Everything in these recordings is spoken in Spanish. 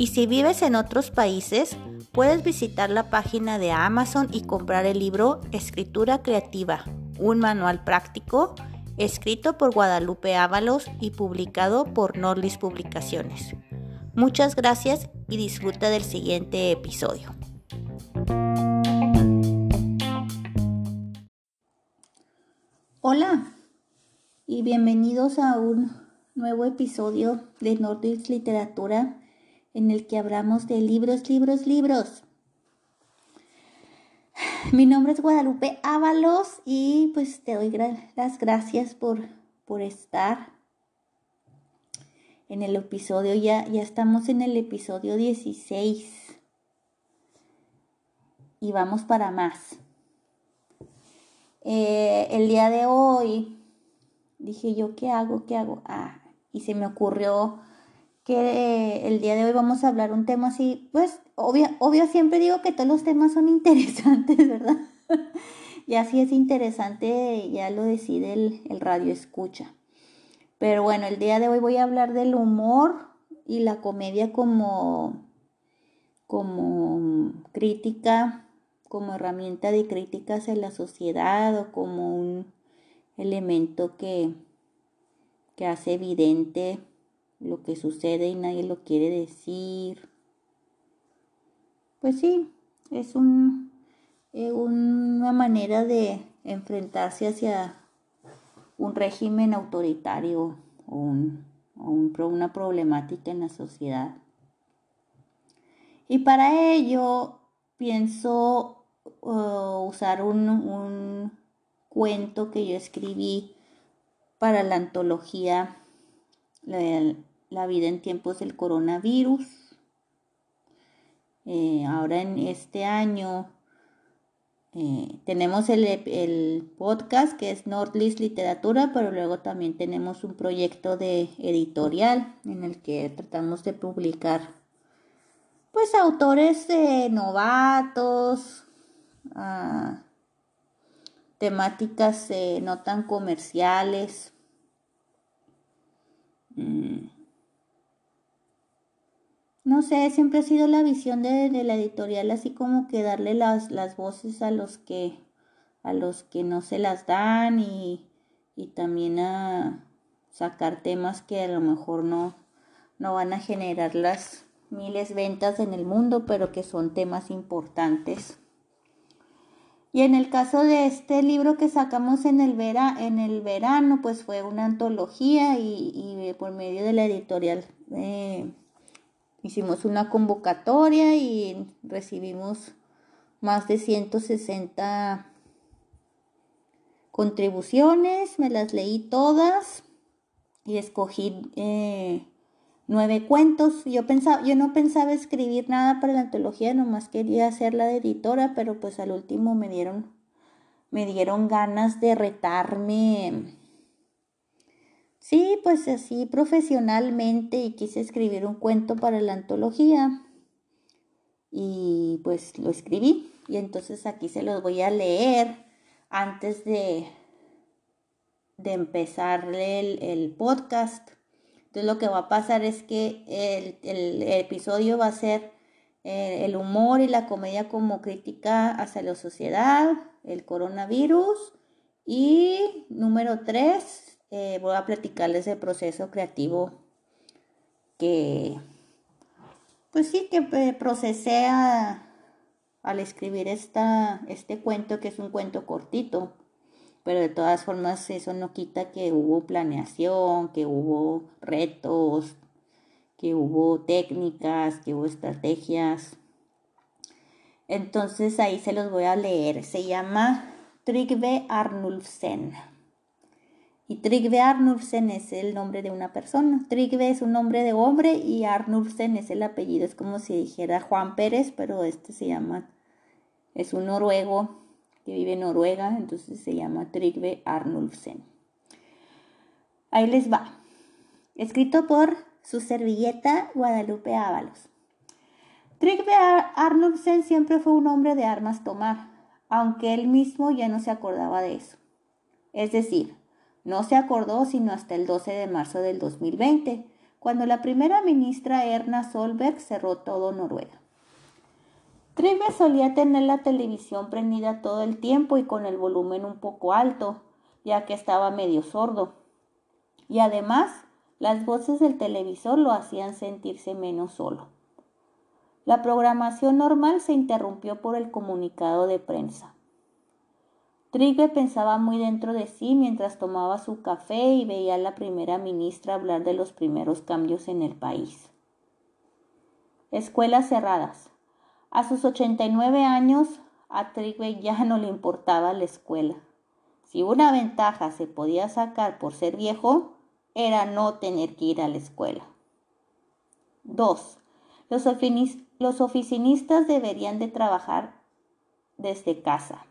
Y si vives en otros países, puedes visitar la página de Amazon y comprar el libro Escritura Creativa, un manual práctico escrito por Guadalupe Ábalos y publicado por Norlis Publicaciones. Muchas gracias y disfruta del siguiente episodio. Hola, y bienvenidos a un nuevo episodio de Nordic Literatura en el que hablamos de libros, libros, libros. Mi nombre es Guadalupe Ábalos y pues te doy las gracias por, por estar en el episodio. Ya, ya estamos en el episodio 16 y vamos para más. Eh, el día de hoy dije yo, ¿qué hago? ¿Qué hago? Ah, y se me ocurrió que el día de hoy vamos a hablar un tema así, pues obvio, obvio siempre digo que todos los temas son interesantes, ¿verdad? y así es interesante, ya lo decide el, el radio escucha. Pero bueno, el día de hoy voy a hablar del humor y la comedia como, como crítica, como herramienta de críticas en la sociedad o como un elemento que, que hace evidente lo que sucede y nadie lo quiere decir. Pues sí, es un, eh, una manera de enfrentarse hacia un régimen autoritario o, un, una problemática en la sociedad. Y para ello pienso uh, usar un, cuento que yo escribí para la antología La, vida en tiempos del coronavirus. Eh, ahora en este año eh, tenemos el, podcast que es Nordlist Literatura, pero luego también tenemos un proyecto de editorial en el que tratamos de publicar pues autores novatos, ah, temáticas eh, no tan comerciales. Mm. No sé, siempre ha sido la visión de, la editorial, así como que darle las, las, voces a los que a los que no se las dan y, y también a sacar temas que a lo mejor no, no van a generar las miles ventas en el mundo, pero que son temas importantes. Y en el caso de este libro que sacamos en el, vera, en el verano, pues fue una antología y, por medio de la editorial eh, hicimos una convocatoria y recibimos más de 160 contribuciones, me las leí todas y escogí eh, nueve cuentos. Yo pensaba, yo no pensaba escribir nada para la antología, nomás quería hacerla de editora, pero pues al último me dieron, me dieron ganas de retarme. Sí, pues así profesionalmente y quise escribir un cuento para la antología. Y pues lo escribí. Y entonces aquí se los voy a leer antes de, de empezar el, el podcast. Entonces lo que va a pasar es que el, episodio va a ser eh, el humor y la comedia como crítica hacia la sociedad, el coronavirus y número tres, eh, voy a platicarles el proceso creativo que, pues sí, que eh, procesé al escribir esta, este cuento, que es un cuento cortito pero de todas formas eso no quita que hubo planeación, que hubo retos, que hubo técnicas, que hubo estrategias. Entonces ahí se los voy a leer. Se llama Trygve Arnulfsen Y Trigve Arnulfsen es el nombre de una persona. Trigve es un nombre de hombre y Arnulfsen es el apellido. Es como si dijera Juan Pérez, pero este se llama, es un noruego que vive en Noruega, entonces se llama Trigve Arnulfsen. Ahí les va. Escrito por su servilleta Guadalupe Ábalos. Trigve Arnulfsen siempre fue un hombre de armas tomar, aunque él mismo ya no se acordaba de eso. Es decir, no se acordó sino hasta el 12 de marzo del 2020, cuando la primera ministra Erna Solberg cerró todo Noruega. Trigve solía tener la televisión prendida todo el tiempo y con el volumen un poco alto, ya que estaba medio sordo. Y además, las voces del televisor lo hacían sentirse menos solo. La programación normal se interrumpió por el comunicado de prensa. Trigve pensaba muy dentro de sí mientras tomaba su café y veía a la primera ministra hablar de los primeros cambios en el país. Escuelas cerradas. A sus 89 años, a Trigve ya no le importaba la escuela. Si una ventaja se podía sacar por ser viejo, era no tener que ir a la escuela. 2. Los, los oficinistas deberían de trabajar desde casa.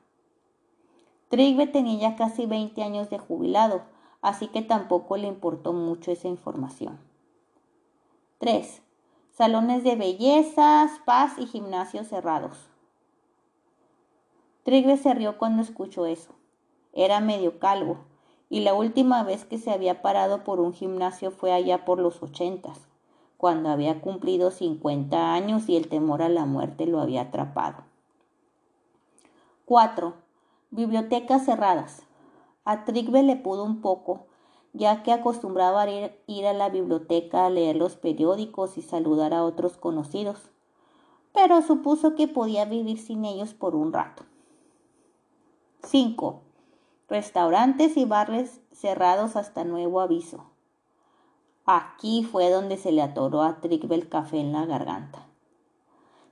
Trigve tenía ya casi 20 años de jubilado, así que tampoco le importó mucho esa información. 3. Salones de belleza, spas y gimnasios cerrados. Trigve se rió cuando escuchó eso. Era medio calvo, y la última vez que se había parado por un gimnasio fue allá por los ochentas, cuando había cumplido 50 años y el temor a la muerte lo había atrapado. 4. Bibliotecas cerradas. A Trigve le pudo un poco, ya que acostumbraba a ir, a la biblioteca a leer los periódicos y saludar a otros conocidos, pero supuso que podía vivir sin ellos por un rato. 5. Restaurantes y bares cerrados hasta nuevo aviso. Aquí fue donde se le atoró a Trigve el café en la garganta.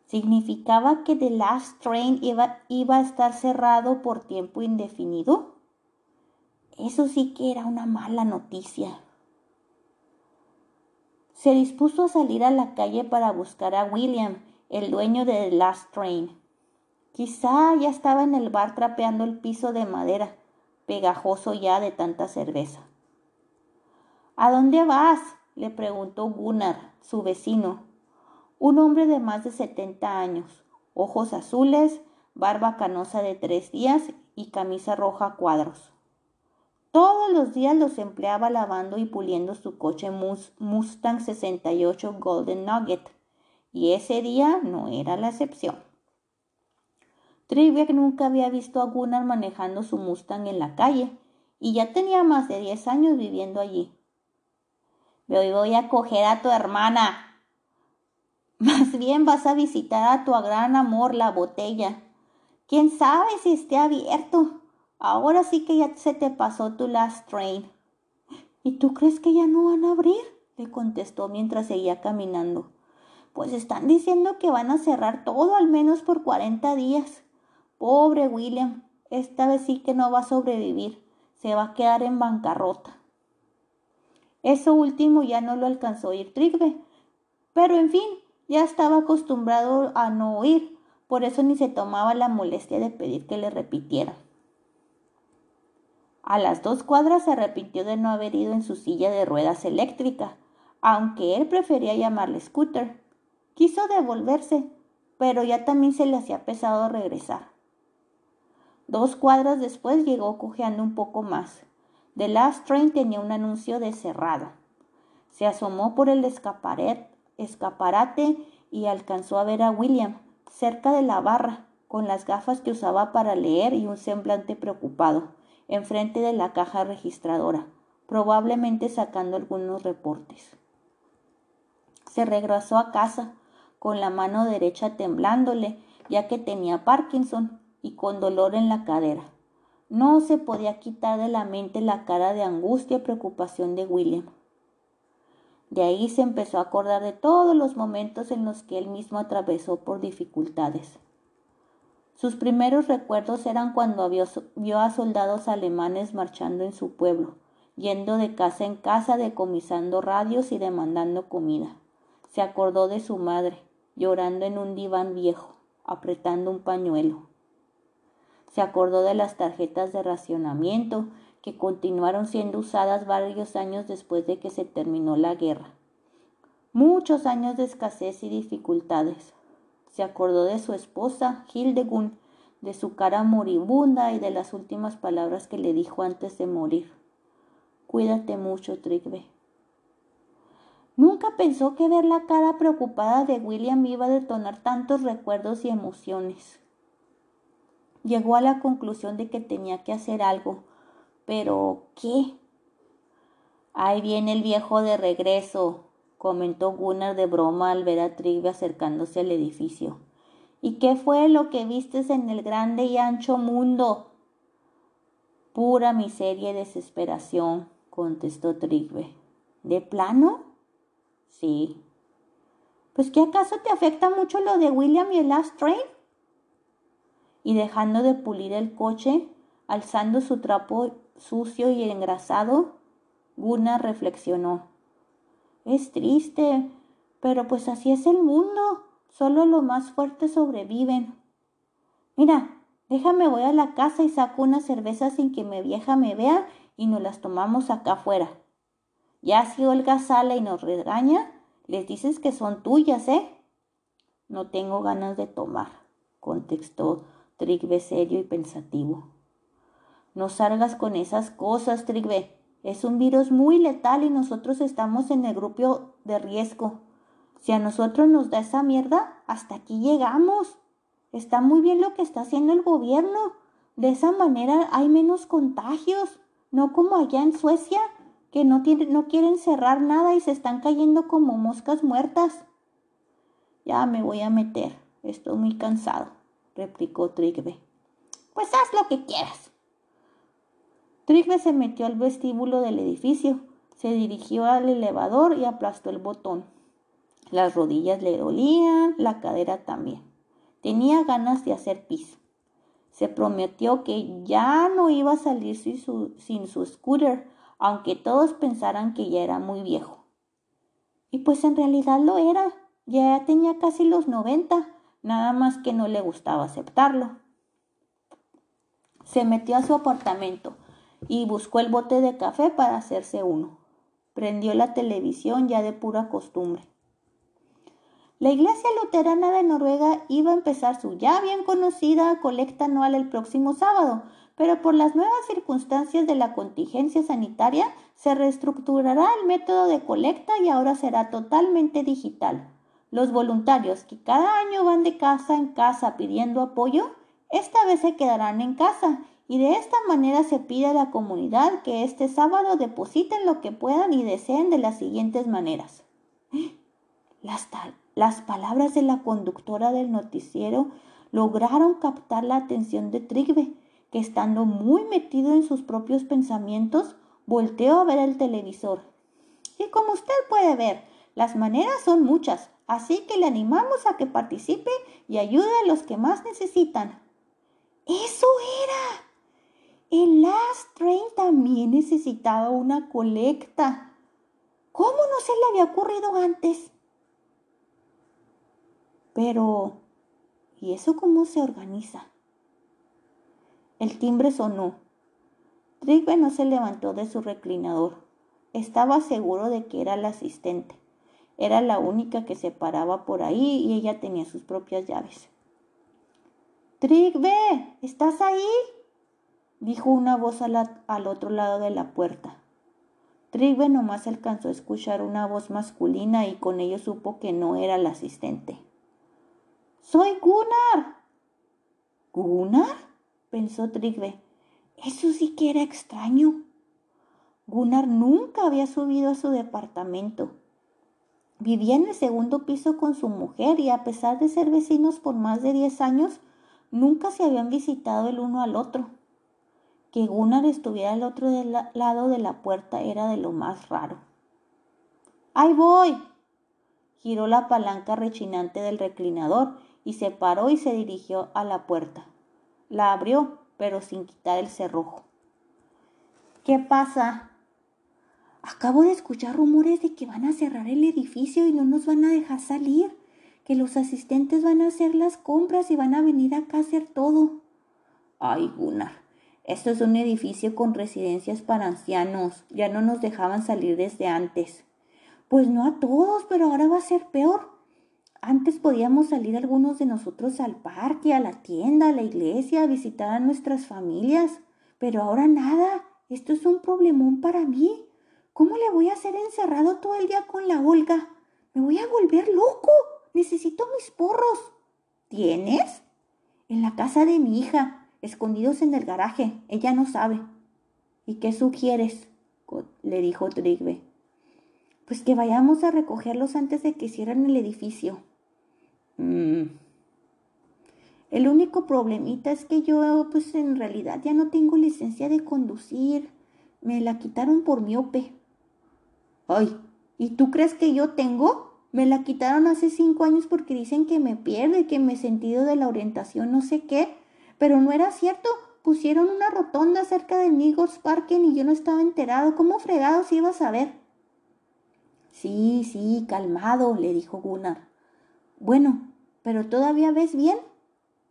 ¿Significaba que The Last Train iba, iba a estar cerrado por tiempo indefinido? Eso sí que era una mala noticia. Se dispuso a salir a la calle para buscar a William, el dueño de The Last Train. Quizá ya estaba en el bar trapeando el piso de madera, pegajoso ya de tanta cerveza. ¿A dónde vas? le preguntó Gunnar, su vecino, un hombre de más de 70 años, ojos azules, barba canosa de tres días y camisa roja a cuadros. Todos los días los empleaba lavando y puliendo su coche Mustang 68 Golden Nugget, y ese día no era la excepción. Triviak nunca había visto a Gunnar manejando su Mustang en la calle, y ya tenía más de 10 años viviendo allí. Hoy voy a coger a tu hermana, más bien vas a visitar a tu gran amor, la botella. ¿Quién sabe si esté abierto? Ahora sí que ya se te pasó tu last train. ¿Y tú crees que ya no van a abrir? le contestó mientras seguía caminando. Pues están diciendo que van a cerrar todo al menos por cuarenta días. Pobre William, esta vez sí que no va a sobrevivir. Se va a quedar en bancarrota. Eso último ya no lo alcanzó a oír Trigve. Pero en fin, ya estaba acostumbrado a no oír, por eso ni se tomaba la molestia de pedir que le repitiera. A las dos cuadras se arrepintió de no haber ido en su silla de ruedas eléctrica, aunque él prefería llamarle scooter. Quiso devolverse, pero ya también se le hacía pesado regresar. Dos cuadras después llegó cojeando un poco más. The Last Train tenía un anuncio de cerrado. Se asomó por el escaparet escaparate y alcanzó a ver a William cerca de la barra, con las gafas que usaba para leer y un semblante preocupado, enfrente de la caja registradora, probablemente sacando algunos reportes. Se regresó a casa, con la mano derecha temblándole, ya que tenía Parkinson y con dolor en la cadera. No se podía quitar de la mente la cara de angustia y preocupación de William. De ahí se empezó a acordar de todos los momentos en los que él mismo atravesó por dificultades. Sus primeros recuerdos eran cuando vio, a soldados alemanes marchando en su pueblo, yendo de casa en casa decomisando radios y demandando comida. Se acordó de su madre, llorando en un diván viejo, apretando un pañuelo. Se acordó de las tarjetas de racionamiento que continuaron siendo usadas varios años después de que se terminó la guerra. Muchos años de escasez y dificultades. Se acordó de su esposa, Hildegund, de su cara moribunda y de las últimas palabras que le dijo antes de morir. Cuídate mucho, Trigve. Nunca pensó que ver la cara preocupada de William iba a detonar tantos recuerdos y emociones. Llegó a la conclusión de que tenía que hacer algo, pero ¿qué? Ahí viene el viejo de regreso, comentó Gunnar de broma al ver a Trigve acercándose al edificio. ¿Y qué fue lo que vistes en el grande y ancho mundo? Pura miseria y desesperación, contestó Trigve. ¿De plano? Sí. ¿Pues qué acaso te afecta mucho lo de William y el Last Train? Y dejando de pulir el coche, alzando su trapo sucio y engrasado, Gunnar reflexionó. Es triste, pero pues así es el mundo. Solo los más fuertes sobreviven. Mira, déjame voy a la casa y saco una cerveza sin que mi vieja me vea y nos las tomamos acá afuera. Ya si Olga sale y nos regaña, les dices que son tuyas, ¿eh? No tengo ganas de tomar, contestó Trigve serio y pensativo. No salgas con esas cosas, Trigve. Es un virus muy letal y nosotros estamos en el grupo de riesgo. Si a nosotros nos da esa mierda, hasta aquí llegamos. Está muy bien lo que está haciendo el gobierno. De esa manera hay menos contagios, no como allá en Suecia, que no, no quieren cerrar nada y se están cayendo como moscas muertas. Ya me voy a meter, estoy muy cansado, replicó Trigve. Pues haz lo que quieras. Trigve se metió al vestíbulo del edificio, se dirigió al elevador y aplastó el botón. Las rodillas le dolían, la cadera también. Tenía ganas de hacer pis. Se prometió que ya no iba a salir sin su, sin su scooter, aunque todos pensaran que ya era muy viejo. Y pues en realidad lo era. Ya tenía casi los 90, nada más que no le gustaba aceptarlo. Se metió a su apartamento y buscó el bote de café para hacerse uno. Prendió la televisión ya de pura costumbre. La Iglesia Luterana de Noruega iba a empezar su ya bien conocida colecta anual el próximo sábado, pero por las nuevas circunstancias de la contingencia sanitaria se reestructurará el método de colecta y ahora será totalmente digital. Los voluntarios que cada año van de casa en casa pidiendo apoyo, esta vez se quedarán en casa y de esta manera se pide a la comunidad que este sábado depositen lo que puedan y deseen de las siguientes maneras. Las, las palabras de la conductora del noticiero lograron captar la atención de Trigve, que estando muy metido en sus propios pensamientos, volteó a ver el televisor. Y como usted puede ver, las maneras son muchas, así que le animamos a que participe y ayude a los que más necesitan. ¡Eso era! El Last Train también necesitaba una colecta. ¿Cómo no se le había ocurrido antes? Pero, ¿y eso cómo se organiza? El timbre sonó. Trigve no se levantó de su reclinador. Estaba seguro de que era la asistente. Era la única que se paraba por ahí y ella tenía sus propias llaves. Trigve, ¿estás ahí? Dijo una voz al, otro lado de la puerta. Trigve nomás alcanzó a escuchar una voz masculina y con ello supo que no era la asistente. ¡Soy Gunnar! ¿Gunnar? pensó Trigve. Eso sí que era extraño. Gunnar nunca había subido a su departamento. Vivía en el segundo piso con su mujer y a pesar de ser vecinos por más de diez años, nunca se habían visitado el uno al otro. Que Gunnar estuviera al otro lado de la puerta era de lo más raro. ¡Ahí voy! Giró la palanca rechinante del reclinador y se paró y se dirigió a la puerta. La abrió, pero sin quitar el cerrojo. ¿Qué pasa? Acabo de escuchar rumores de que van a cerrar el edificio y no nos van a dejar salir, que los asistentes van a hacer las compras y van a venir acá a hacer todo. Ay, Gunnar, esto es un edificio con residencias para ancianos. Ya no nos dejaban salir desde antes. Pues no a todos, pero ahora va a ser peor. Antes podíamos salir algunos de nosotros al parque, a la tienda, a la iglesia, a visitar a nuestras familias, pero ahora nada. Esto es un problemón para mí. ¿Cómo le voy a hacer encerrado todo el día con la Olga? Me voy a volver loco. Necesito mis porros. ¿Tienes? En la casa de mi hija, escondidos en el garaje. Ella no sabe. ¿Y qué sugieres? le dijo Trigve. Pues que vayamos a recogerlos antes de que cierren el edificio. Mm. El único problemita es que yo, pues en realidad ya no tengo licencia de conducir. Me la quitaron por miope. Ay, ¿y tú crees que yo tengo? Me la quitaron hace cinco años porque dicen que me pierde, que me sentido de la orientación no sé qué. Pero no era cierto. Pusieron una rotonda cerca del Nigos Parken y yo no estaba enterado. ¿Cómo fregados ibas a ver? Sí, sí, calmado, le dijo Gunnar. Bueno, ¿pero todavía ves bien?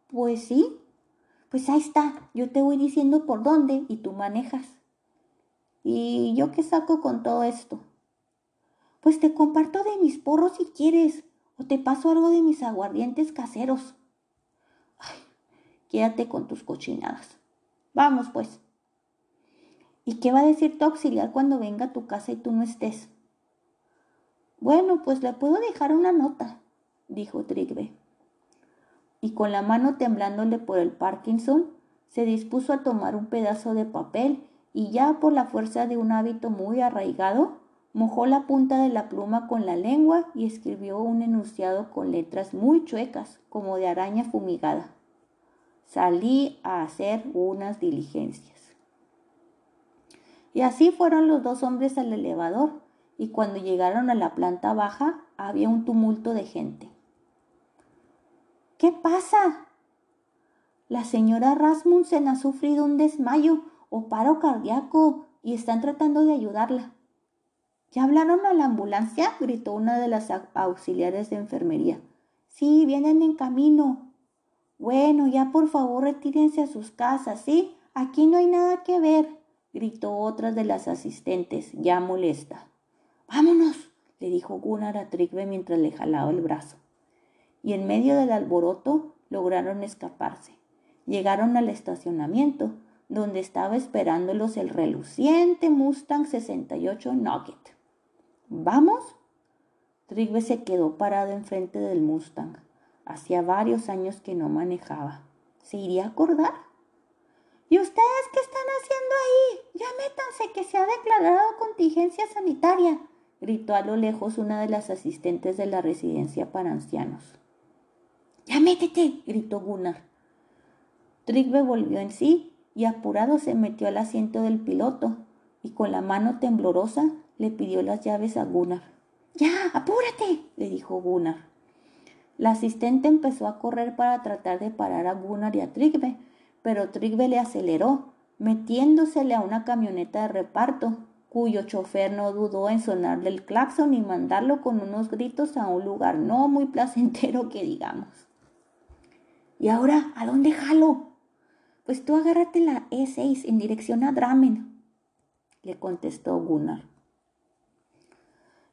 Pues sí. Pues ahí está, yo te voy diciendo por dónde y tú manejas. ¿Y yo qué saco con todo esto? Pues te comparto de mis porros si quieres, o te paso algo de mis aguardientes caseros. Ay, quédate con tus cochinadas. Vamos, pues. ¿Y qué va a decir tu auxiliar cuando venga a tu casa y tú no estés? Bueno, pues le puedo dejar una nota, dijo Trigve. Y con la mano temblándole por el Parkinson, se dispuso a tomar un pedazo de papel y ya por la fuerza de un hábito muy arraigado, Mojó la punta de la pluma con la lengua y escribió un enunciado con letras muy chuecas, como de araña fumigada. Salí a hacer unas diligencias. Y así fueron los dos hombres al elevador, y cuando llegaron a la planta baja había un tumulto de gente. ¿Qué pasa? La señora Rasmussen ha sufrido un desmayo o paro cardíaco y están tratando de ayudarla. ¿Ya hablaron a la ambulancia? gritó una de las auxiliares de enfermería. Sí, vienen en camino. Bueno, ya por favor retírense a sus casas, ¿sí? Aquí no hay nada que ver, gritó otra de las asistentes, ya molesta. Vámonos, le dijo Gunnar a Trigve mientras le jalaba el brazo. Y en medio del alboroto lograron escaparse. Llegaron al estacionamiento, donde estaba esperándolos el reluciente Mustang 68 Nugget. ¿Vamos? Trigve se quedó parado enfrente del Mustang. Hacía varios años que no manejaba. ¿Se iría a acordar? ¿Y ustedes qué están haciendo ahí? Ya métanse que se ha declarado contingencia sanitaria, gritó a lo lejos una de las asistentes de la residencia para ancianos. Ya métete, gritó Gunnar. Trigve volvió en sí y apurado se metió al asiento del piloto y con la mano temblorosa le pidió las llaves a Gunnar. Ya, apúrate, le dijo Gunnar. La asistente empezó a correr para tratar de parar a Gunnar y a Trigve, pero Trigve le aceleró, metiéndosele a una camioneta de reparto, cuyo chofer no dudó en sonarle el claxon y mandarlo con unos gritos a un lugar no muy placentero que digamos. ¿Y ahora a dónde jalo? Pues tú agárrate la E6 en dirección a Dramen, le contestó Gunnar.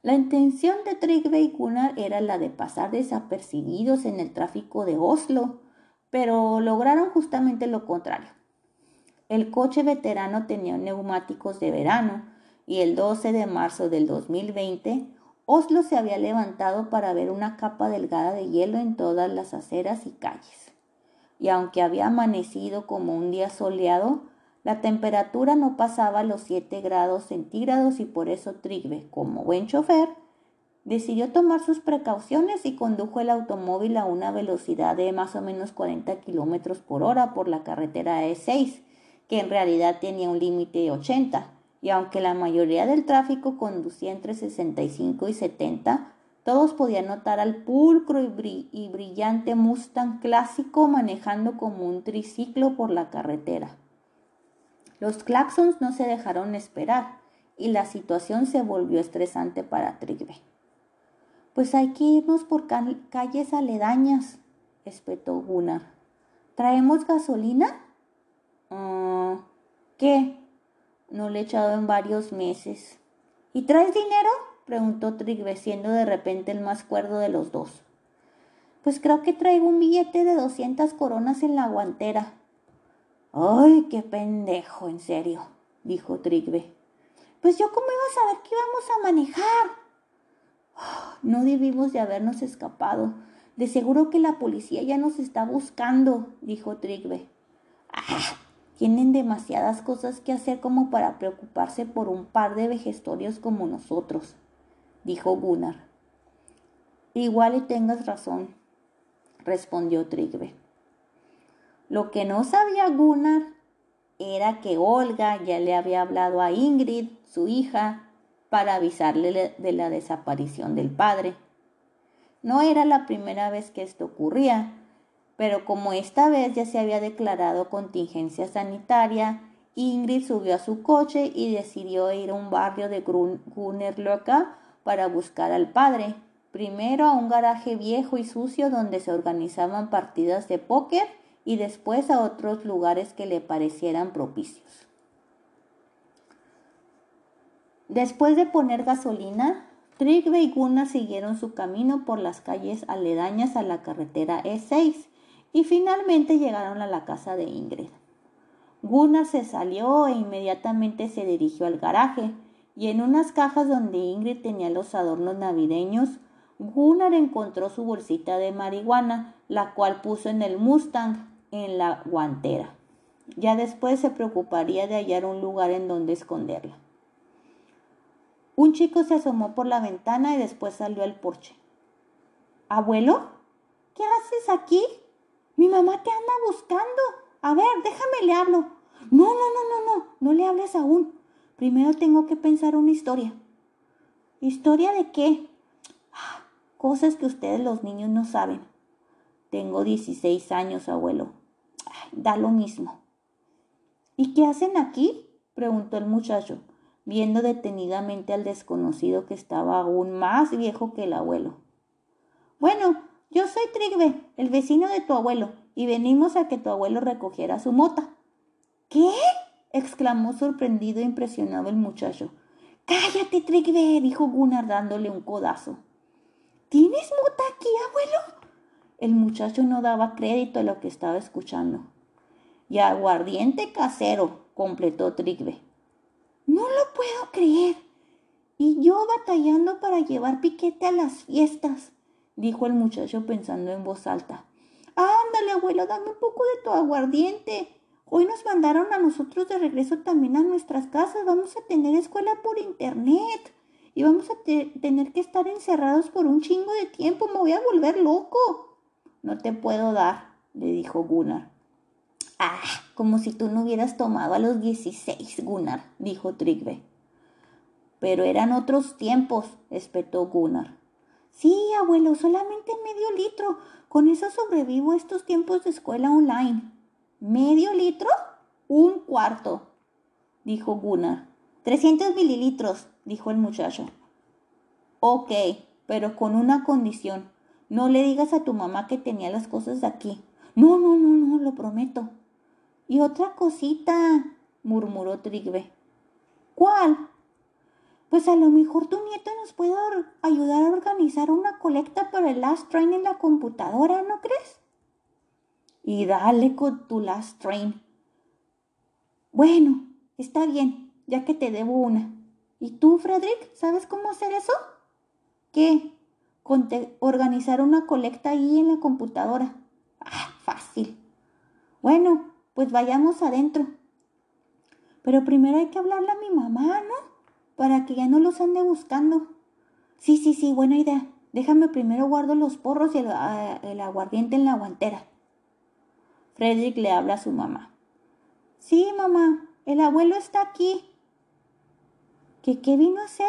La intención de Trigve y Gunnar era la de pasar desapercibidos en el tráfico de Oslo, pero lograron justamente lo contrario. El coche veterano tenía neumáticos de verano y el 12 de marzo del 2020 Oslo se había levantado para ver una capa delgada de hielo en todas las aceras y calles. Y aunque había amanecido como un día soleado, la temperatura no pasaba los 7 grados centígrados y por eso Trigve, como buen chofer, decidió tomar sus precauciones y condujo el automóvil a una velocidad de más o menos 40 kilómetros por hora por la carretera E6, que en realidad tenía un límite de 80. Y aunque la mayoría del tráfico conducía entre 65 y 70, todos podían notar al pulcro y, y brillante Mustang clásico manejando como un triciclo por la carretera. Los claxons no se dejaron esperar y la situación se volvió estresante para Trigve. Pues hay que irnos por calles aledañas, espetó Gunnar. ¿Traemos gasolina? Ah, ¿Qué? No le he echado en varios meses. ¿Y traes dinero? preguntó Trigve, siendo de repente el más cuerdo de los dos. Pues creo que traigo un billete de doscientas coronas en la guantera. Ay, qué pendejo, en serio, dijo Trigve. Pues yo cómo iba a saber que íbamos a manejar. No debimos de habernos escapado. De seguro que la policía ya nos está buscando, dijo Trigve. Ah, tienen demasiadas cosas que hacer como para preocuparse por un par de vejestorios como nosotros, dijo Gunnar. Igual y tengas razón, respondió Trigve. Lo que no sabía Gunnar era que Olga ya le había hablado a Ingrid, su hija, para avisarle de la desaparición del padre. No era la primera vez que esto ocurría, pero como esta vez ya se había declarado contingencia sanitaria, Ingrid subió a su coche y decidió ir a un barrio de Gunnerlöka para buscar al padre. Primero a un garaje viejo y sucio donde se organizaban partidas de póker y después a otros lugares que le parecieran propicios. Después de poner gasolina, Trigve y Gunnar siguieron su camino por las calles aledañas a la carretera E6 y finalmente llegaron a la casa de Ingrid. Gunnar se salió e inmediatamente se dirigió al garaje y en unas cajas donde Ingrid tenía los adornos navideños, Gunnar encontró su bolsita de marihuana, la cual puso en el Mustang en la guantera. Ya después se preocuparía de hallar un lugar en donde esconderla. Un chico se asomó por la ventana y después salió al porche. ¿Abuelo? ¿Qué haces aquí? Mi mamá te anda buscando. A ver, déjame le hablo. No, no, no, no, no, no le hables aún. Primero tengo que pensar una historia. ¿Historia de qué? Ah, cosas que ustedes los niños no saben. Tengo 16 años, abuelo. Da lo mismo. ¿Y qué hacen aquí? preguntó el muchacho viendo detenidamente al desconocido que estaba aún más viejo que el abuelo. Bueno, yo soy Trigve, el vecino de tu abuelo, y venimos a que tu abuelo recogiera su mota. ¿Qué? exclamó sorprendido e impresionado el muchacho. Cállate, Trigve, dijo Gunnar dándole un codazo. ¿Tienes mota aquí, abuelo? El muchacho no daba crédito a lo que estaba escuchando. Y aguardiente casero, completó Trigve. No lo puedo creer. Y yo batallando para llevar piquete a las fiestas, dijo el muchacho pensando en voz alta. Ándale, abuelo, dame un poco de tu aguardiente. Hoy nos mandaron a nosotros de regreso también a nuestras casas. Vamos a tener escuela por internet. Y vamos a tener que estar encerrados por un chingo de tiempo. Me voy a volver loco. No te puedo dar, le dijo Gunnar. Ah, como si tú no hubieras tomado a los 16, Gunnar, dijo Trigve. Pero eran otros tiempos, espetó Gunnar. Sí, abuelo, solamente medio litro. Con eso sobrevivo estos tiempos de escuela online. ¿Medio litro? Un cuarto, dijo Gunnar. Trescientos mililitros, dijo el muchacho. Ok, pero con una condición. No le digas a tu mamá que tenía las cosas aquí. No, no, no, no, lo prometo. Y otra cosita, murmuró Trigve. ¿Cuál? Pues a lo mejor tu nieto nos puede ayudar a organizar una colecta para el last train en la computadora, ¿no crees? Y dale con tu last train. Bueno, está bien, ya que te debo una. ¿Y tú, Frederick, sabes cómo hacer eso? ¿Qué? organizar una colecta ahí en la computadora. Ah, fácil. Bueno, pues vayamos adentro. Pero primero hay que hablarle a mi mamá, ¿no? Para que ya no los ande buscando. Sí, sí, sí, buena idea. Déjame primero guardo los porros y el, ah, aguardiente en la guantera. Frederick le habla a su mamá. Sí, mamá, el abuelo está aquí. ¿Qué, qué vino a hacer?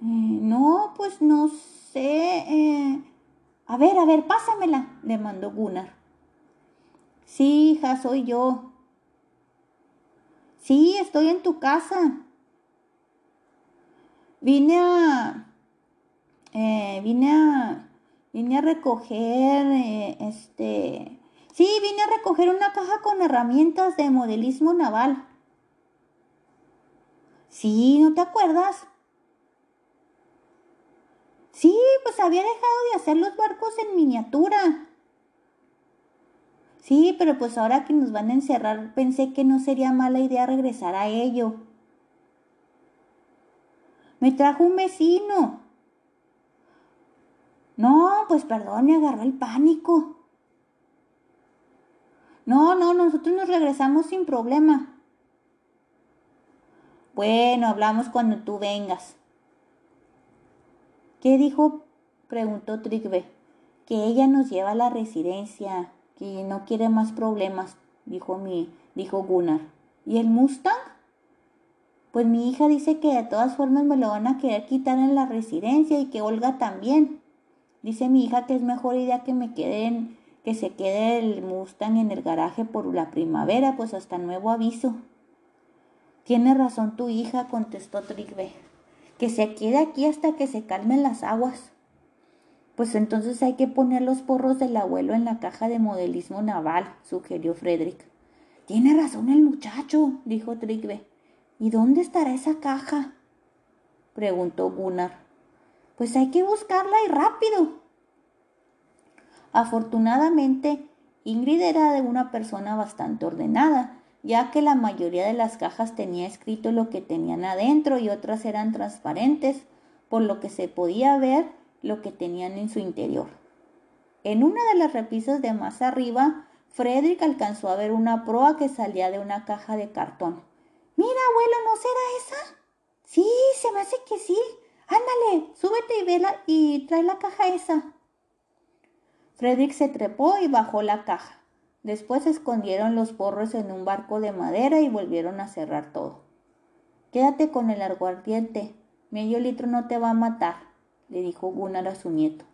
Eh, no, pues no sé. Eh. A ver, a ver, pásamela, le mandó Gunnar. Sí, hija, soy yo. Sí, estoy en tu casa. vine a, eh, vine a, vine a recoger, eh, este, sí, vine a recoger una caja con herramientas de modelismo naval. Sí, ¿no te acuerdas? Sí, pues había dejado de hacer los barcos en miniatura. Sí, pero pues ahora que nos van a encerrar, pensé que no sería mala idea regresar a ello. Me trajo un vecino. No, pues perdón, me agarró el pánico. No, no, nosotros nos regresamos sin problema. Bueno, hablamos cuando tú vengas. ¿Qué dijo? preguntó Trigve. Que ella nos lleva a la residencia que no quiere más problemas, dijo mi, dijo Gunnar. ¿Y el Mustang? Pues mi hija dice que de todas formas me lo van a querer quitar en la residencia y que Olga también. Dice mi hija que es mejor idea que me queden, que se quede el Mustang en el garaje por la primavera, pues hasta nuevo aviso. Tiene razón tu hija, contestó Trigve. Que se quede aquí hasta que se calmen las aguas. Pues entonces hay que poner los porros del abuelo en la caja de modelismo naval, sugirió Frederick. Tiene razón el muchacho, dijo Trigve. ¿Y dónde estará esa caja? preguntó Gunnar. Pues hay que buscarla y rápido. Afortunadamente, Ingrid era de una persona bastante ordenada, ya que la mayoría de las cajas tenía escrito lo que tenían adentro y otras eran transparentes, por lo que se podía ver lo que tenían en su interior. En una de las repisas de más arriba, Frederick alcanzó a ver una proa que salía de una caja de cartón. Mira, abuelo, ¿no será esa? Sí, se me hace que sí. Ándale, súbete y vela y trae la caja esa. Frederick se trepó y bajó la caja. Después escondieron los porros en un barco de madera y volvieron a cerrar todo. Quédate con el aguardiente. Medio litro no te va a matar le dijo Gunnar a su nieto.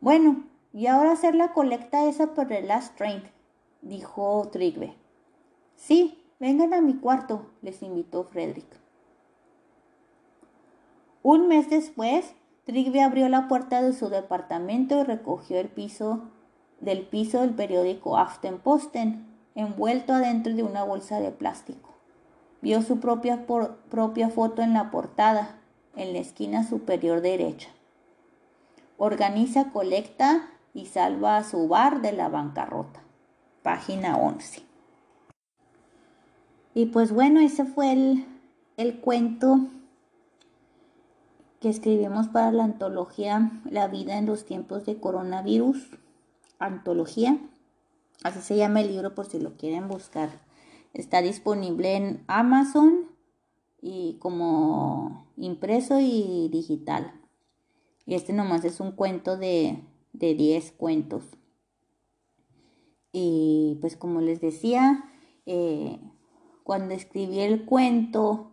Bueno, y ahora hacer la colecta esa por el last train, dijo Trigve. Sí, vengan a mi cuarto, les invitó Frederick. Un mes después, Trigve abrió la puerta de su departamento y recogió el piso del piso del periódico Aftenposten, envuelto adentro de una bolsa de plástico. Vio su propia, propia foto en la portada en la esquina superior derecha. Organiza, colecta y salva a su bar de la bancarrota. Página 11. Y pues bueno, ese fue el, el cuento que escribimos para la antología La vida en los tiempos de coronavirus. Antología. Así se llama el libro por si lo quieren buscar. Está disponible en Amazon y como impreso y digital. Y este nomás es un cuento de, de 10 cuentos. Y pues como les decía, eh, cuando escribí el cuento,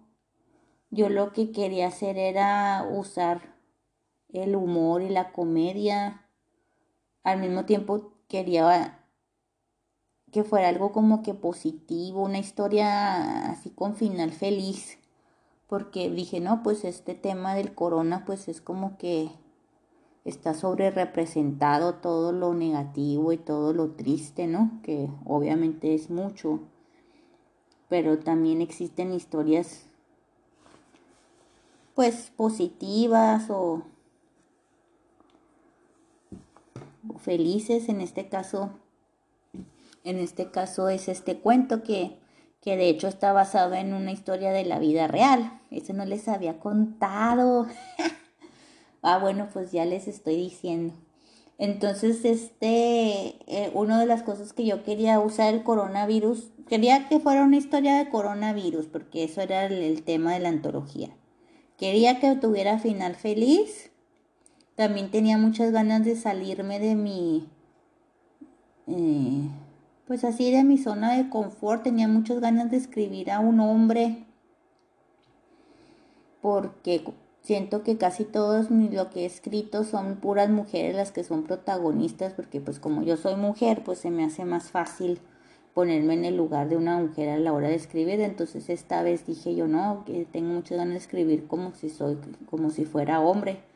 yo lo que quería hacer era usar el humor y la comedia. Al mismo tiempo quería que fuera algo como que positivo, una historia así con final feliz porque dije, no, pues este tema del corona pues es como que está sobre representado todo lo negativo y todo lo triste, ¿no? Que obviamente es mucho, pero también existen historias pues positivas o, o felices, en este caso, en este caso es este cuento que que de hecho está basado en una historia de la vida real. Eso no les había contado. ah, bueno, pues ya les estoy diciendo. Entonces, este, eh, una de las cosas que yo quería usar el coronavirus, quería que fuera una historia de coronavirus, porque eso era el, tema de la antología. Quería que tuviera final feliz. También tenía muchas ganas de salirme de mi... Eh, pues así de mi zona de confort, tenía muchas ganas de escribir a un hombre porque siento que casi todos lo que he escrito son puras mujeres las que son protagonistas porque pues como yo soy mujer pues se me hace más fácil ponerme en el lugar de una mujer a la hora de escribir. Entonces esta vez dije yo no, que tengo muchas ganas de escribir como si soy, como si fuera hombre.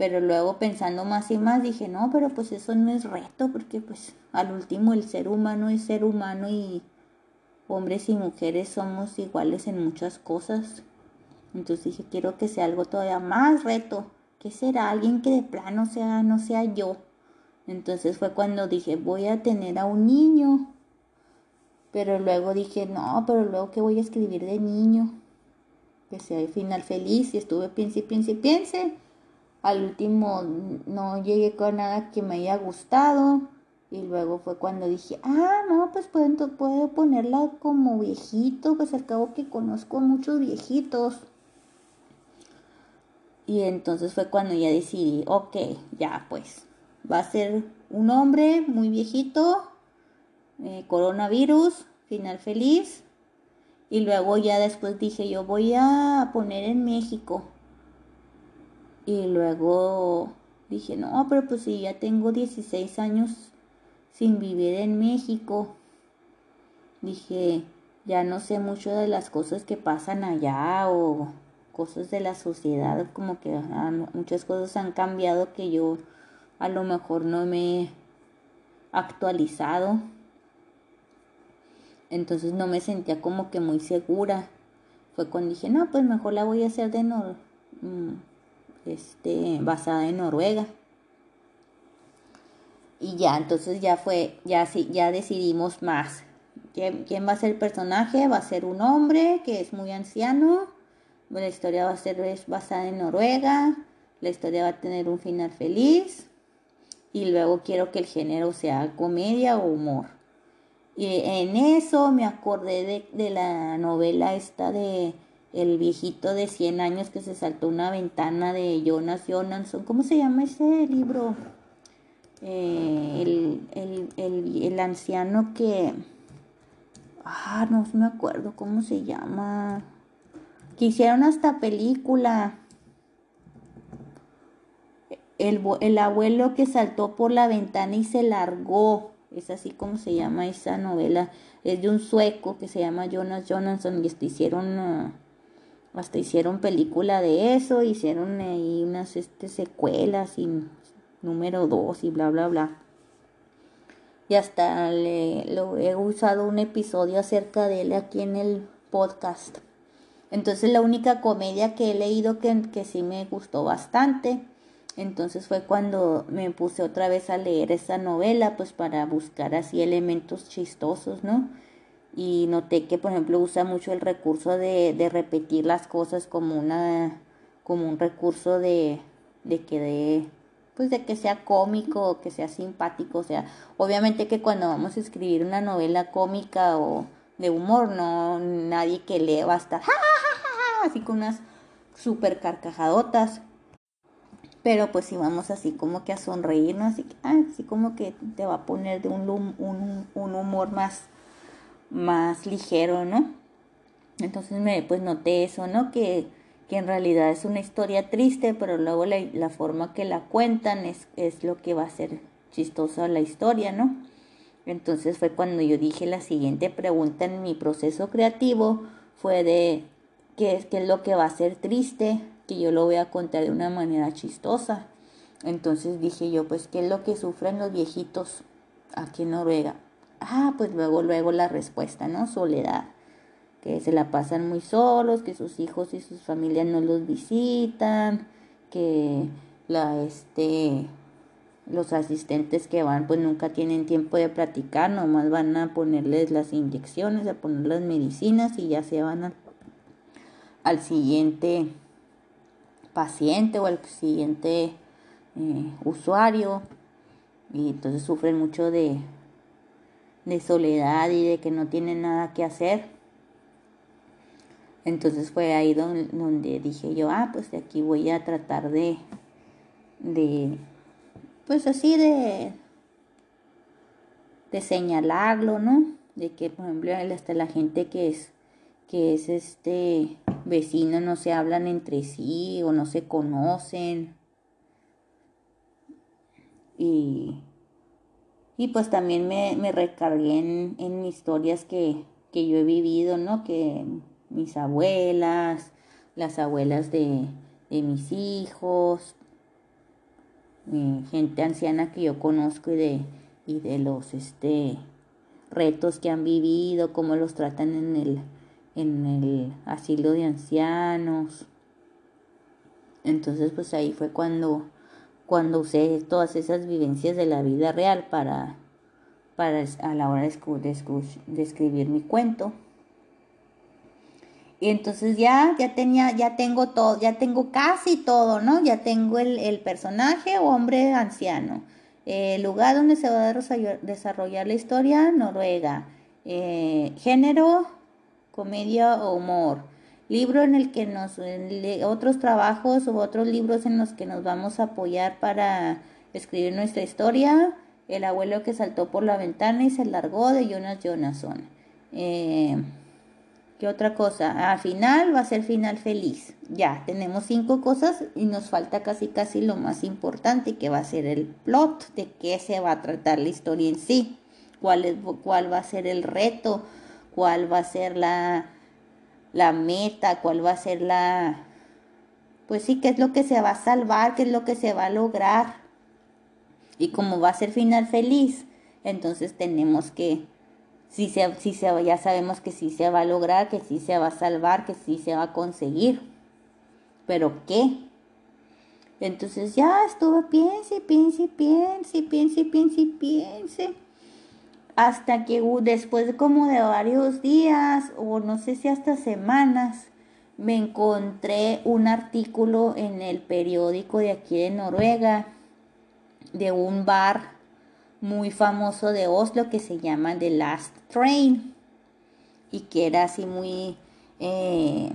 Pero luego pensando más y más dije, no, pero pues eso no es reto, porque pues al último el ser humano es ser humano y hombres y mujeres somos iguales en muchas cosas. Entonces dije, quiero que sea algo todavía más reto, que será alguien que de plano sea, no sea yo. Entonces fue cuando dije, voy a tener a un niño. Pero luego dije, no, pero luego que voy a escribir de niño. Que sea el final feliz. Y estuve piense piense piense al último no llegué con nada que me haya gustado. Y luego fue cuando dije, ah, no, pues puedo, puedo ponerla como viejito, pues al cabo que conozco muchos viejitos. Y entonces fue cuando ya decidí, ok, ya pues, va a ser un hombre muy viejito, eh, coronavirus, final feliz. Y luego ya después dije, yo voy a poner en México y luego dije, no, pero pues si ya tengo 16 años sin vivir en México, dije, ya no sé mucho de las cosas que pasan allá o cosas de la sociedad, como que muchas cosas han cambiado que yo a lo mejor no me he actualizado. Entonces no me sentía como que muy segura. Fue cuando dije, no, pues mejor la voy a hacer de no este, basada en Noruega. Y ya, entonces ya fue, ya ya decidimos más. ¿Quién, ¿Quién, va a ser el personaje? Va a ser un hombre que es muy anciano. La historia va a ser basada en Noruega. La historia va a tener un final feliz. Y luego quiero que el género sea comedia o humor. Y en eso me acordé de la novela esta de el viejito de 100 años que se saltó una ventana de Jonas Jonasson. ¿Cómo se llama ese libro? Eh, el, anciano que... Ah, no me acuerdo cómo se llama. Que hicieron hasta película. El, el abuelo que saltó por la ventana y se largó. Es así como se llama esa novela. Es de un sueco que se llama Jonas Jonasson y hicieron... hasta hicieron película de eso, hicieron ahí unas este, secuelas y número dos y bla, bla, bla. Y hasta le, he usado un episodio acerca de él aquí en el podcast. Entonces la única comedia que he leído que, que sí me gustó bastante. Entonces fue cuando me puse otra vez a leer esa novela, pues para buscar así elementos chistosos, ¿no? Y noté que por ejemplo usa mucho el recurso de, de repetir las cosas como una como un recurso de, de que de pues de que sea cómico que sea simpático. O sea obviamente que cuando vamos a escribir una novela cómica o de humor no nadie que lee va a estar así con unas super carcajadotas pero pues si vamos así como que a sonreírnos así, así como que te va a poner de un, un, un humor más más ligero, ¿no? Entonces me pues noté eso, ¿no? Que, que en realidad es una historia triste, pero luego la, la forma que la cuentan es, es, lo que va a ser chistosa la historia, ¿no? Entonces fue cuando yo dije la siguiente pregunta en mi proceso creativo, fue de qué es, qué es lo que va a ser triste, que yo lo voy a contar de una manera chistosa. Entonces dije yo, pues, ¿qué es lo que sufren los viejitos aquí en Noruega? Ah, pues luego, luego la respuesta, ¿no? Soledad. Que se la pasan muy solos, que sus hijos y sus familias no los visitan, que la, este, los asistentes que van pues nunca tienen tiempo de platicar, nomás van a ponerles las inyecciones, a poner las medicinas y ya se van al, siguiente paciente o al siguiente eh, usuario y entonces sufren mucho de, de soledad y de que no tiene nada que hacer. Entonces fue ahí donde, dije yo, ah, pues de aquí voy a tratar de, de, pues así de, de señalarlo, ¿no? De que, por ejemplo, hasta la gente que es, que es este vecino no se hablan entre sí o no se conocen. Y Y pues también me, me recargué en, en historias que, que yo he vivido, ¿no? Que mis abuelas, las abuelas de, de mis hijos, gente anciana que yo conozco y de, y de los este, retos que han vivido, cómo los tratan en el, en el asilo de ancianos. Entonces, pues ahí fue cuando, cuando usé todas esas vivencias de la vida real para, para a la hora de, escribir mi cuento. Y entonces ya, ya tenía, ya tengo todo, ya tengo casi todo, ¿no? Ya tengo el, personaje, hombre anciano. El lugar donde se va a desarrollar la historia, Noruega. Eh, género, comedia o humor. Libro en el que nos, otros trabajos u otros libros en los que nos vamos a apoyar para escribir nuestra historia. El abuelo que saltó por la ventana y se largó de Jonas Jonasson. Eh, ¿Qué otra cosa? Al final va a ser final feliz. Ya, tenemos cinco cosas y nos falta casi casi lo más importante que va a ser el plot de qué se va a tratar la historia en sí. Cuál, es, cuál va a ser el reto, cuál va a ser la, la meta, cuál va a ser la... Pues sí, qué es lo que se va a salvar, qué es lo que se va a lograr. Y como va a ser final feliz, entonces tenemos que si se, si se, ya sabemos que sí se va a lograr, que sí se va a salvar, que sí se va a conseguir. Pero ¿qué? Entonces ya estuve, piense, piense, piense, piense, piense, piense. Hasta que después como de varios días, o no sé si hasta semanas, me encontré un artículo en el periódico de aquí de Noruega de un bar muy famoso de Oslo que se llama The Last Train y que era así muy eh,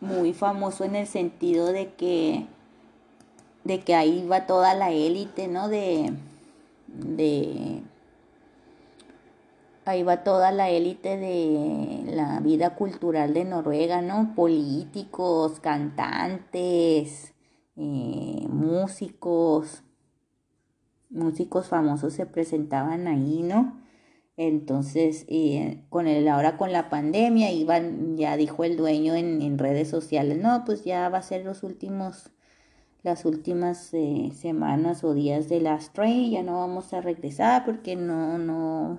muy famoso en el sentido de que de que ahí va toda la élite no de de ahí va toda la élite de la vida cultural de Noruega no políticos cantantes eh, músicos músicos famosos se presentaban ahí, ¿no? Entonces, eh, con el, ahora con la pandemia, iban, ya dijo el dueño en, en, redes sociales, no, pues ya va a ser los últimos, las últimas eh, semanas o días de Last Train, ya no vamos a regresar porque no, no,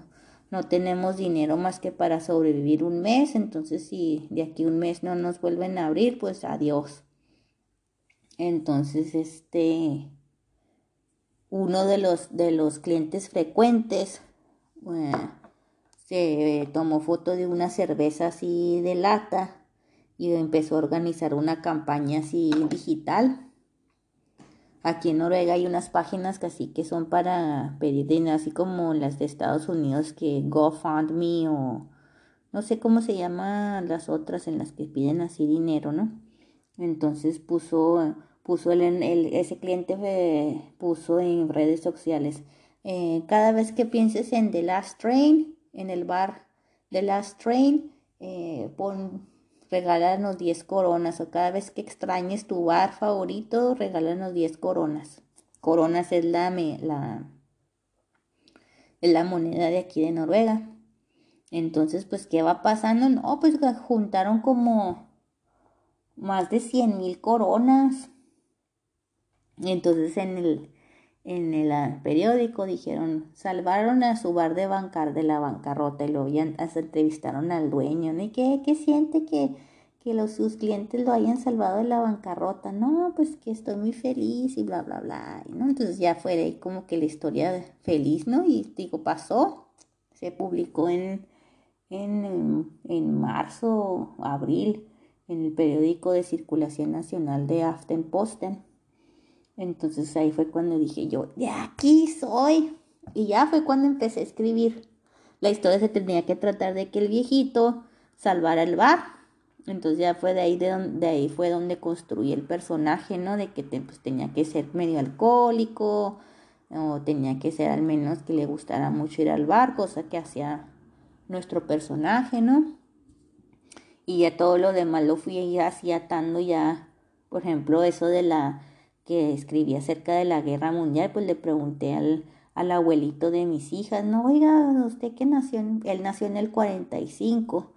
no tenemos dinero más que para sobrevivir un mes, entonces si de aquí un mes no nos vuelven a abrir, pues adiós. Entonces, este, uno de los, de los clientes frecuentes eh, se tomó foto de una cerveza así de lata y empezó a organizar una campaña así digital. Aquí en Noruega hay unas páginas que así que son para pedir así como las de Estados Unidos que GoFundMe o no sé cómo se llaman las otras en las que piden así dinero, ¿no? Entonces puso puso el, ese cliente puso en redes sociales. Eh, cada vez que pienses en The Last Train, en el bar The Last Train, eh, pon, regálanos 10 coronas. O cada vez que extrañes tu bar favorito, regálanos 10 coronas. Coronas es la, la, la moneda de aquí de Noruega. Entonces, pues, ¿qué va pasando? No, pues juntaron como más de 100 mil coronas. Entonces en el, en el ah, periódico dijeron, salvaron a su bar de bancar de la bancarrota y luego ya entrevistaron al dueño, ¿no? ¿Y qué, qué siente que, que los, sus clientes lo hayan salvado de la bancarrota? No, pues que estoy muy feliz y bla, bla, bla, ¿no? Entonces ya fue como que la historia feliz, ¿no? Y digo, pasó, se publicó en, en, en marzo, abril, en el periódico de circulación nacional de Aftenposten. Entonces ahí fue cuando dije yo, de aquí soy. Y ya fue cuando empecé a escribir. La historia se tenía que tratar de que el viejito salvara el bar. Entonces ya fue de ahí, de, donde, ahí fue donde construí el personaje, ¿no? De que pues, tenía que ser medio alcohólico o tenía que ser al menos que le gustara mucho ir al bar, cosa que hacía nuestro personaje, ¿no? Y ya todo lo demás lo fui así atando ya, por ejemplo, eso de la que escribí acerca de la guerra mundial, pues le pregunté al, al abuelito de mis hijas, no, oiga, usted que nació, él nació en el 45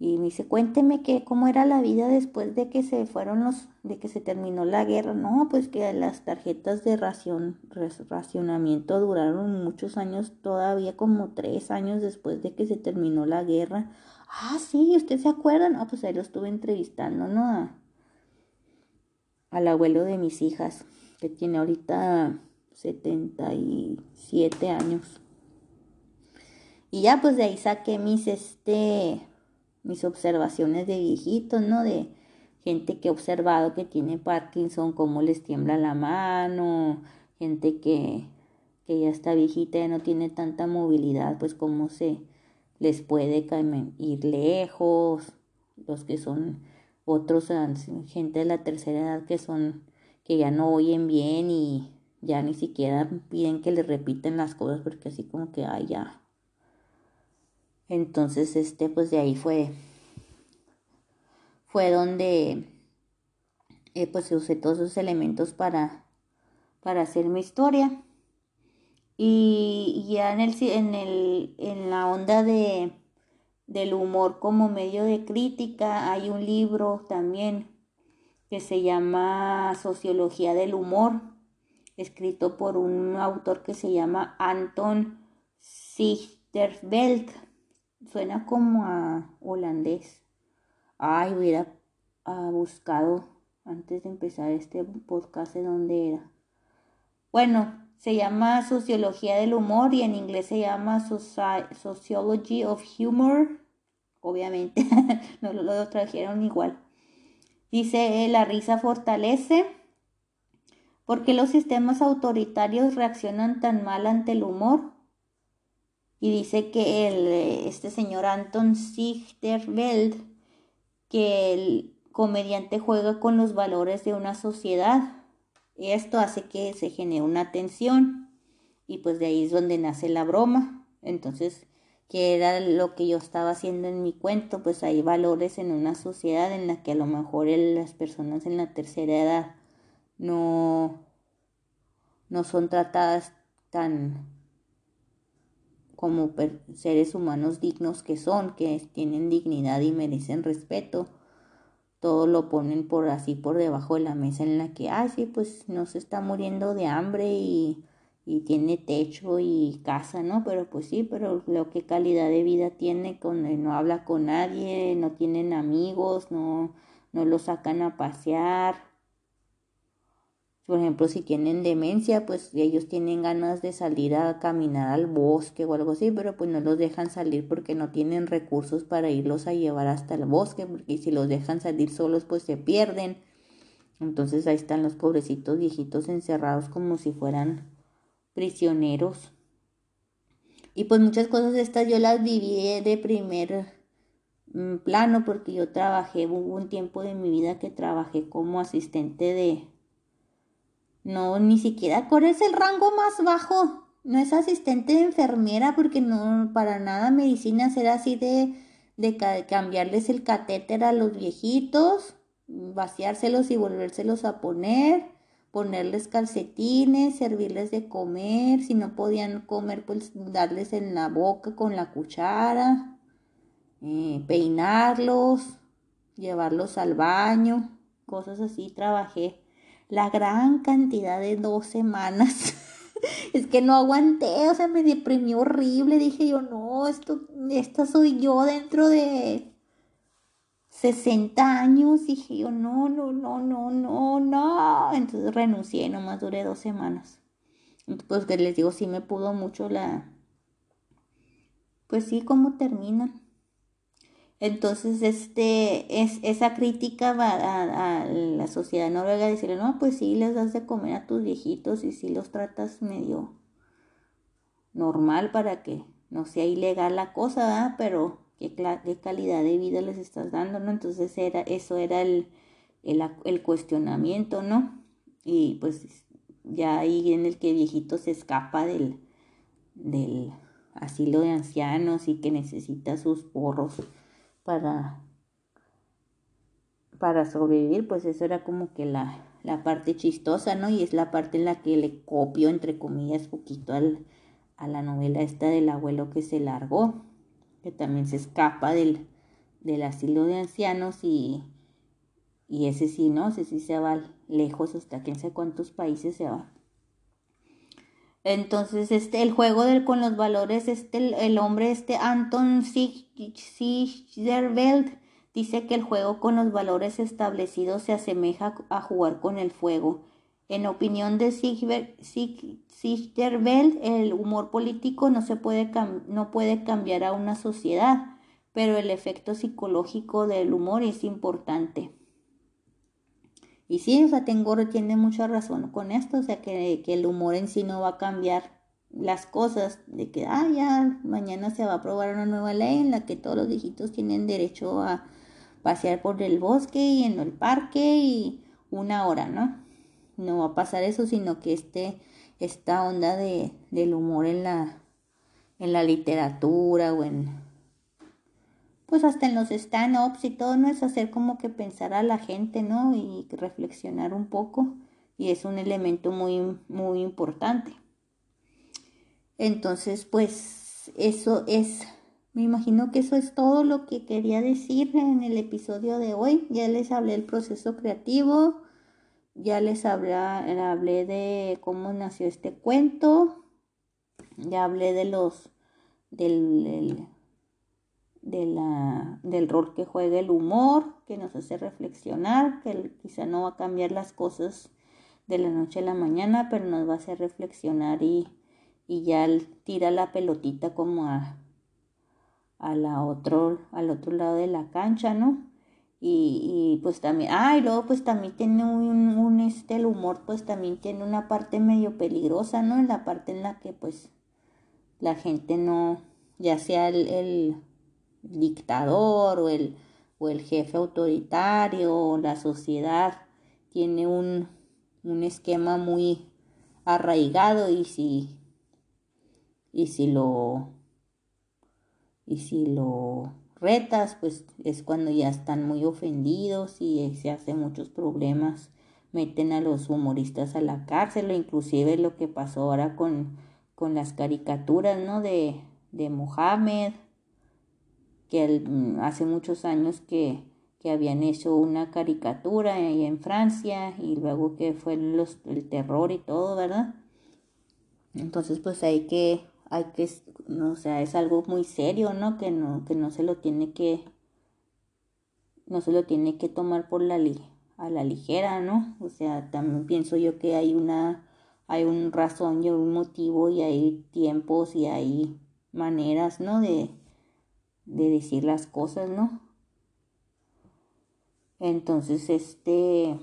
y me dice, cuénteme que cómo era la vida después de que se fueron los, de que se terminó la guerra. No, pues que las tarjetas de ración, racionamiento duraron muchos años, todavía como tres años después de que se terminó la guerra. Ah, sí, ¿usted se acuerda? No, pues ahí lo estuve entrevistando, ¿no? Al abuelo de mis hijas, que tiene ahorita 77 años. Y ya pues de ahí saqué mis, este, mis observaciones de viejitos, ¿no? De gente que he observado que tiene Parkinson, cómo les tiembla la mano, gente que, que ya está viejita, ya no tiene tanta movilidad, pues cómo se les puede ir lejos, los que son otros, gente de la tercera edad que son, que ya no oyen bien y ya ni siquiera piden que les repiten las cosas porque así como que, ay, ya. Entonces, este, pues de ahí fue, fue donde, eh, pues usé todos esos elementos para, para hacer mi historia. Y ya en el, en el, en la onda de, del humor como medio de crítica, hay un libro también que se llama Sociología del Humor escrito por un autor que se llama Anton Zichterveld. Suena como a holandés. Ay, hubiera ah, buscado antes de empezar este podcast de dónde era. Bueno, se llama Sociología del Humor y en inglés se llama Sociology of Humor. Obviamente, no lo trajeron igual. Dice, la risa fortalece ¿Por qué los sistemas autoritarios reaccionan tan mal ante el humor? Y dice que el, este señor Anton Zichterveld, que el comediante juega con los valores de una sociedad. Esto hace que se genere una tensión. Y pues de ahí es donde nace la broma. Entonces, ¿qué era lo que yo estaba haciendo en mi cuento? Pues hay valores en una sociedad en la que a lo mejor las personas en la tercera edad no, no son tratadas tan como seres humanos dignos que son, que tienen dignidad y merecen respeto. Todo lo ponen por así por debajo de la mesa en la que, ah, sí, pues no se está muriendo de hambre y, y tiene techo y casa, ¿no? Pero pues sí, pero lo que calidad de vida tiene cuando no habla con nadie, no tienen amigos, no, no lo sacan a pasear, por ejemplo, si tienen demencia, pues ellos tienen ganas de salir a caminar al bosque o algo así, pero pues no los dejan salir porque no tienen recursos para irlos a llevar hasta el bosque, porque si los dejan salir solos, pues se pierden. Entonces ahí están los pobrecitos viejitos encerrados como si fueran prisioneros. Y pues muchas cosas estas yo las viví de primer mm, plano porque yo trabajé, hubo un tiempo de mi vida que trabajé como asistente de no, ni siquiera. ¿Cuál es el rango más bajo? No es asistente de enfermera porque no, para nada medicina será así de, de cambiarles el catéter a los viejitos, vaciárselos y volvérselos a poner, ponerles calcetines, servirles de comer, si no podían comer, pues darles en la boca con la cuchara, eh, peinarlos, llevarlos al baño, cosas así trabajé la gran cantidad de dos semanas. es que no aguanté, o sea, me deprimió horrible. Dije yo, no, esto, esta soy yo dentro de 60 años. Dije yo, no, no, no, no, no, no. Entonces renuncié, nomás duré dos semanas. Pues que les digo, sí me pudo mucho la... Pues sí, cómo termina. Entonces, este, es, esa crítica va a, la sociedad noruega decirle, no, pues sí, les das de comer a tus viejitos y sí los tratas medio normal para que no sea ilegal la cosa, pero ¿qué, qué calidad de vida les estás dando, ¿no? Entonces era, eso era el, el, el cuestionamiento, ¿no? Y pues ya ahí en el que viejito se escapa del, del asilo de ancianos y que necesita sus porros para, para sobrevivir, pues eso era como que la, la parte chistosa, ¿no? Y es la parte en la que le copio, entre comillas, poquito al, a la novela esta del abuelo que se largó, que también se escapa del, del asilo de ancianos y, y ese sí, ¿no? Ese sí se va lejos, hasta quién sé cuántos países se va. Entonces, este, el juego con los valores, este, el, hombre, este Anton Sicherveld, dice que el juego con los valores establecidos se asemeja a jugar con el fuego. En opinión de Sicherveld, el humor político no, se puede no puede cambiar a una sociedad, pero el efecto psicológico del humor es importante. Y sí, o sea, tengo, tiene mucha razón con esto, o sea, que, el humor en sí no va a cambiar las cosas, de que, ah, ya, mañana se va a aprobar una nueva ley en la que todos los viejitos tienen derecho a pasear por el bosque y en el parque y una hora, ¿no? No va a pasar eso, sino que este, esta onda de, del humor en la, en la literatura o en, pues hasta en los stand-ups y todo, no es hacer como que pensar a la gente, ¿no? Y reflexionar un poco. Y es un elemento muy, muy importante. Entonces, pues eso es, me imagino que eso es todo lo que quería decir en el episodio de hoy. Ya les hablé del proceso creativo, ya les hablé, hablé de cómo nació este cuento, ya hablé de los, del de la, del rol que juega el humor, que nos hace reflexionar, que quizá no va a cambiar las cosas de la noche a la mañana, pero nos va a hacer reflexionar y, y ya tira la pelotita como a, a la otro, al otro lado de la cancha, ¿no? Y, y pues también, ah, y luego pues también tiene un, este, el humor pues también tiene una parte medio peligrosa, ¿no? En la parte en la que pues la gente no, ya sea el dictador o el, o el jefe autoritario o la sociedad tiene un, un esquema muy arraigado y si y si lo y si lo retas pues es cuando ya están muy ofendidos y se hacen muchos problemas meten a los humoristas a la cárcel o inclusive lo que pasó ahora con, con las caricaturas no de, de Mohamed que mm, hace muchos años que, que, habían hecho una caricatura ahí en Francia y luego que fue los, el terror y todo, ¿verdad? Entonces pues hay que, hay que, o sea, es algo muy serio, ¿no? Que no, que no se lo tiene que, no se lo tiene que tomar por la a la ligera, ¿no? O sea, también pienso yo que hay una, hay un razón y un motivo y hay tiempos y hay maneras, ¿no? De, de decir las cosas, ¿no? Entonces, este...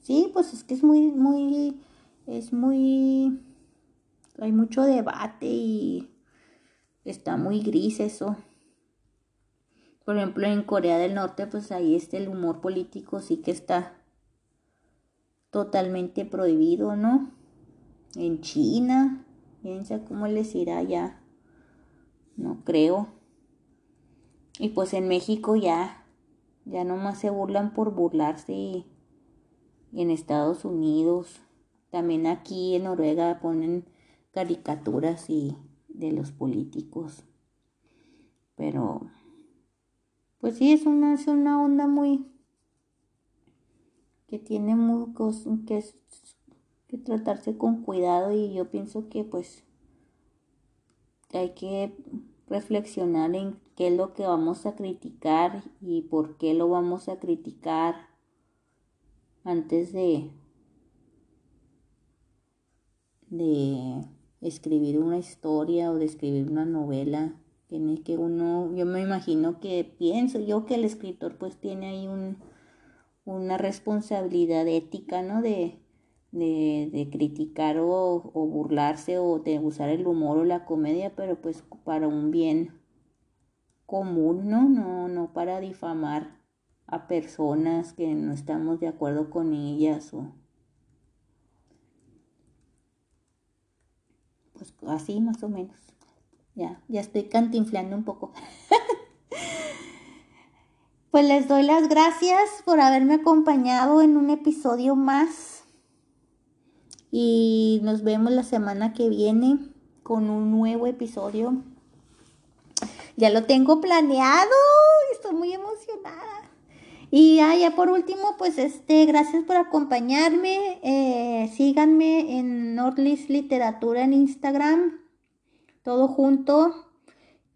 Sí, pues es que es muy, muy, es muy... Hay mucho debate y está muy gris eso. Por ejemplo, en Corea del Norte, pues ahí este el humor político sí que está totalmente prohibido, ¿no? En China, piensa cómo les irá ya no creo. Y pues en México ya, ya nomás se burlan por burlarse y, en Estados Unidos, también aquí en Noruega ponen caricaturas y de los políticos. Pero, pues sí, es una, es una onda muy, que tiene muy, que, que tratarse con cuidado y yo pienso que pues hay que reflexionar en qué es lo que vamos a criticar y por qué lo vamos a criticar antes de de escribir una historia o de escribir una novela. Tiene que uno yo me imagino que pienso yo que el escritor pues tiene ahí un una responsabilidad ética no de de, criticar o, burlarse o de usar el humor o la comedia, pero pues para un bien común, ¿no? No, no para difamar a personas que no estamos de acuerdo con ellas o pues así más o menos. Ya, ya estoy cantinflando un poco. pues les doy las gracias por haberme acompañado en un episodio más y nos vemos la semana que viene con un nuevo episodio. Ya lo tengo planeado, estoy muy emocionada. Y ya, por último, pues este, gracias por acompañarme. Eh, síganme en Nordlist Literatura en Instagram, todo junto.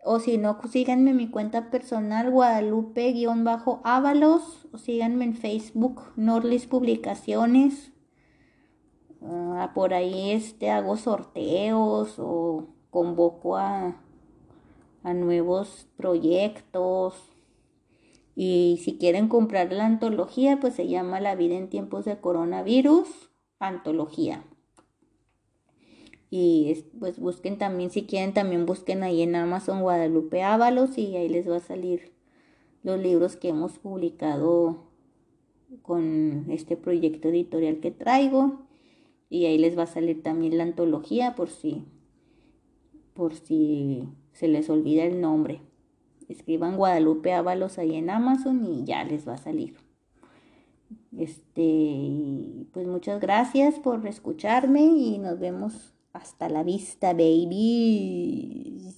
O si no, síganme en mi cuenta personal, Guadalupe-Ábalos. O síganme en Facebook, Nordlist Publicaciones. Ah, por ahí este, hago sorteos o convoco a, a nuevos proyectos. Y si quieren comprar la antología, pues se llama La vida en tiempos de coronavirus, antología. Y pues busquen también, si quieren, también busquen ahí en Amazon Guadalupe Ábalos y ahí les va a salir los libros que hemos publicado con este proyecto editorial que traigo. Y ahí les va a salir también la antología por si, por si se les olvida el nombre. Escriban Guadalupe Ábalos ahí en Amazon y ya les va a salir. Este, pues muchas gracias por escucharme y nos vemos hasta la vista, baby.